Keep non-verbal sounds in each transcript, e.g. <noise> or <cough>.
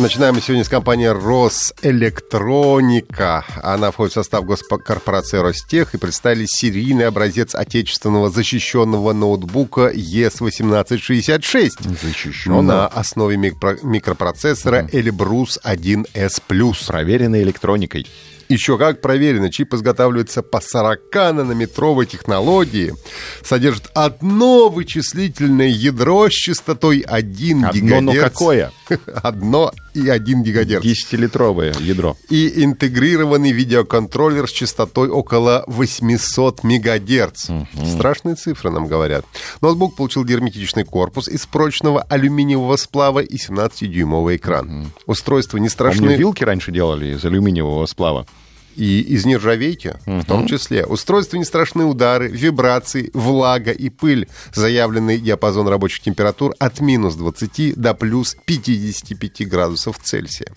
Начинаем мы сегодня с компании «Росэлектроника». Она входит в состав госкорпорации «Ростех» и представили серийный образец отечественного защищенного ноутбука ЕС-1866 Защищенного. на основе микро- микропроцессора Эльбрус 1С+. Проверенной электроникой. Еще как проверено, чип изготавливается по 40-нанометровой технологии, содержит одно вычислительное ядро с частотой 1 Одно, гигагерц. но какое? <laughs> Одно и 1 гигагерц. 10-литровое ядро. И интегрированный видеоконтроллер с частотой около 800 мегагерц. Страшные цифры нам говорят. Ноутбук получил герметичный корпус из прочного алюминиевого сплава и 17-дюймовый экран. Устройство не Помню, страшны вилки раньше делали из алюминиевого сплава. И из нержавейки в том числе. Устройству не страшны удары, вибрации, влага и пыль. Заявленный диапазон рабочих температур от минус 20 до плюс 55 градусов Цельсия.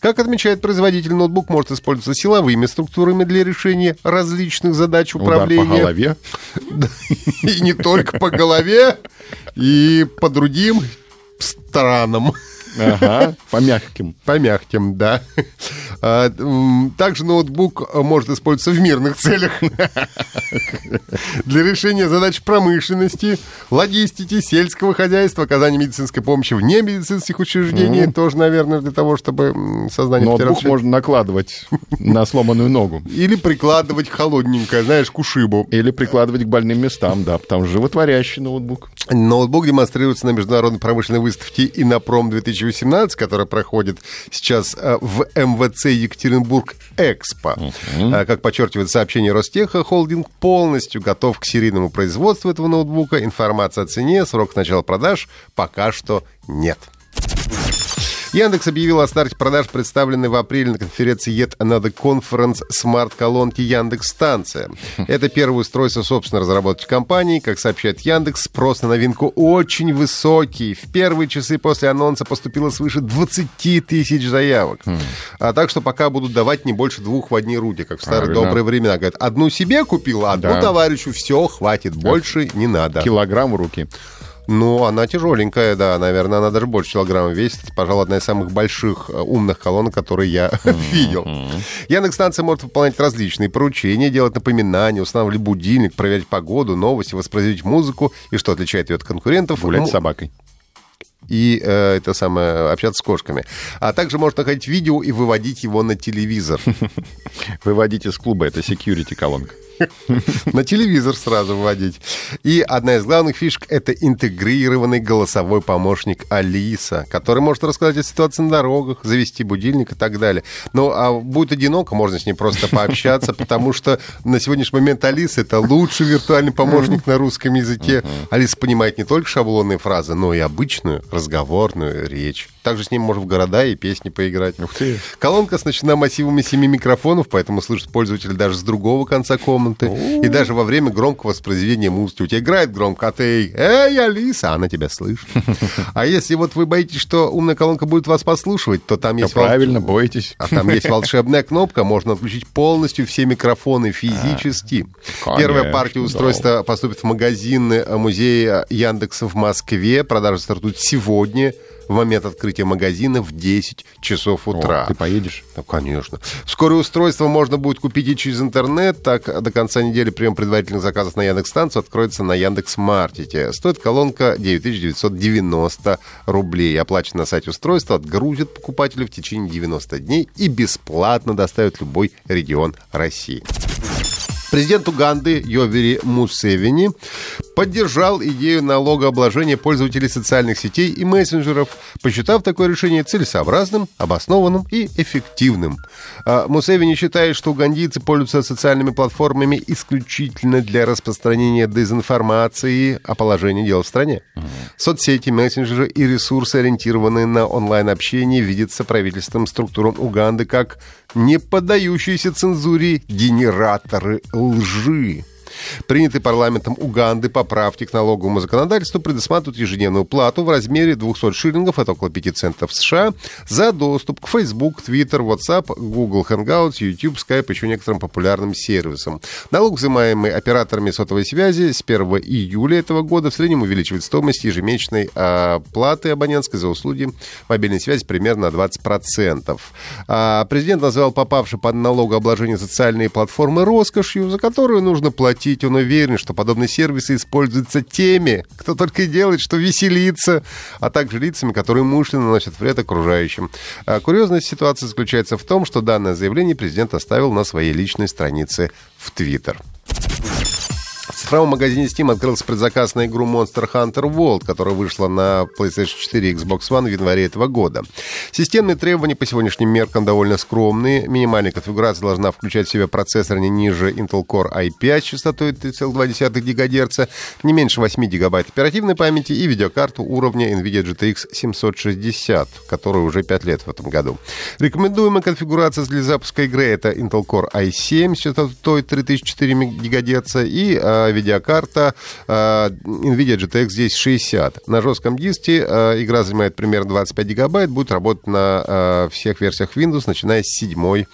Как отмечает производитель, ноутбук может использоваться силовыми структурами для решения различных задач Удар управления. по голове. <laughs> И не только по голове, и по другим странам. Ага, <laughs> по мягким. По мягким, да. <laughs> А, Также ноутбук может использоваться в мирных целях <laughs> для решения задач промышленности, логистики, сельского хозяйства, оказания медицинской помощи вне медицинских учреждений. Тоже, наверное, для того, чтобы сознание Ноутбук можно накладывать на сломанную ногу. Или прикладывать холодненькое, знаешь, к ушибу. Или прикладывать к больным местам, да, потому что животворящий ноутбук. Ноутбук демонстрируется на международной промышленной выставке Инопром 2018, которая проходит сейчас э, в МВЦ Екатеринбург Экспо. Э, Как подчеркивает сообщение Ростеха, холдинг полностью готов к серийному производству этого ноутбука. Информация о цене, срок начала продаж пока что нет. Яндекс объявил о старте продаж, представленной в апреле на конференции Yet Another Conference смарт-колонки Яндекс Станция. <laughs> Это первое устройство собственной разработки компании. Как сообщает Яндекс, спрос на новинку очень высокий. В первые часы после анонса поступило свыше 20 тысяч заявок. А так что пока будут давать не больше двух в одни руки, как в старые Правильно. добрые времена. Говорят, одну себе купил, а одну Да. товарищу все, хватит, больше не надо. Килограмм в руки. Ну, она тяжеленькая, да, наверное, она даже больше килограмма весит. Это, пожалуй, одна из самых больших э, умных колонок, которые я <laughs> видел. Яндекс-станция может выполнять различные поручения, делать напоминания, устанавливать будильник, проверять погоду, новости, воспроизводить музыку. И что отличает ее от конкурентов? Гулять Ну, с собакой. и э, это самое общаться с кошками. А также можно находить видео и выводить его на телевизор. <laughs> Выводить из клуба, это security колонка. <laughs> На телевизор сразу вводить. И одна из главных фишек — это интегрированный голосовой помощник Алиса, который может рассказать о ситуации на дорогах, завести будильник и так далее. Ну, а будет одиноко, можно с ней просто пообщаться, потому что на сегодняшний момент Алиса — это лучший виртуальный помощник на русском языке. Алиса понимает не только шаблонные фразы, но и обычную разговорную речь. Также с ним можно в города и песни поиграть. Ух ты. Колонка оснащена массивами семи микрофонов, поэтому слышит пользователь даже с другого конца комнаты. И даже во время громкого воспроизведения музыки. У тебя играет громко, а ты «Эй, Алиса!» Она тебя слышит. А если вот вы боитесь, что умная колонка будет вас послушивать, то там есть... правильно, бойтесь. а там есть волшебная кнопка, можно отключить полностью все микрофоны физически. конечно, Первая партия устройства поступит в магазины э, музея Яндекса в Москве. Продажа стартует сегодня в момент открытия магазина в 10 часов утра. О, ты поедешь? Ну, конечно. Вскоре устройство можно будет купить и через интернет. Так, до конца недели прием предварительных заказов на Яндекс-станцию откроется на Яндекс.Мартите. Стоит колонка 9990 рублей. Оплачено на сайте устройства, отгрузит покупателю в течение 90 дней и бесплатно доставит в любой регион России. Президент Уганды Йовери Мусевини поддержал идею налогообложения пользователей социальных сетей и мессенджеров, посчитав такое решение целесообразным, обоснованным и эффективным. А Мусевини считает, что угандийцы пользуются социальными платформами исключительно для распространения дезинформации о положении дел в стране. Соцсети, мессенджеры и ресурсы, ориентированные на онлайн-общение, видятся правительством структурам Уганды как не поддающиеся цензуре генераторы лжи. Принятые парламентом Уганды поправки к налоговому законодательству предусматривают ежедневную плату в размере 200 шиллингов, это около 5 центов США, за доступ к Facebook, Twitter, WhatsApp, Google Hangouts, YouTube, Skype, еще некоторым популярным сервисам. Налог, взимаемый операторами сотовой связи с 1 июля этого года в среднем увеличивает стоимость ежемесячной а, платы абонентской за услуги мобильной связи примерно на 20%. А, президент назвал попавшие под налогообложение социальные платформы роскошью, за которую нужно платить. Он уверен, что подобные сервисы используются теми, кто только и делает, что веселится, а также лицами, которые умышленно наносят вред окружающим. А, курьезная ситуация заключается в том, что данное заявление президент оставил на своей личной странице в Твиттер. В цифровом магазине Steam открылся предзаказ на игру Monster Hunter World, которая вышла на PlayStation 4 и Xbox One в январе этого года. Системные требования по сегодняшним меркам довольно скромные. Минимальная конфигурация должна включать в себя процессор не ниже Intel Core i5 частотой 3,2 ГГц, не меньше 8 ГБ оперативной памяти и видеокарту уровня NVIDIA GTX 760, которая уже 5 лет в этом году. Рекомендуемая конфигурация для запуска игры это Intel Core i7 с частотой 3004 ГГц и э, видеокарта э, NVIDIA GTX здесь 60. На жестком диске э, игра занимает примерно 25 гигабайт, будет работать на э, всех версиях Windows, начиная с седьмой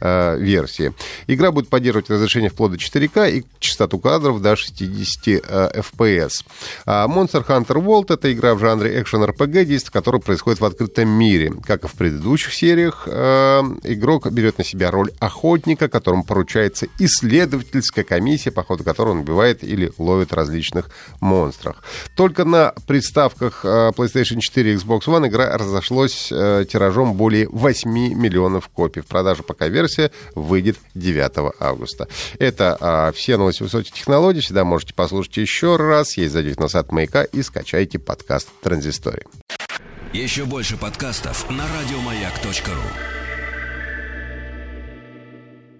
версии. Игра будет поддерживать разрешение вплоть до 4К и частоту кадров до 60 FPS. А Monster Hunter World — это игра в жанре экшен-RPG, действие которой происходит в открытом мире. Как и в предыдущих сериях, игрок берет на себя роль охотника, которому поручается исследовательская комиссия, по ходу которой он убивает или ловит различных монстров. Только на приставках э, PlayStation 4 и Xbox One игра разошлась э, тиражом более 8 миллионов копий. В продажу пока версия выйдет 9 августа. Это а, все новости высоких технологий. Всегда можете послушать еще раз. Есть зайдите на сайт Маяка и скачайте подкаст Транзистории. Еще больше подкастов на радиомаяк.ру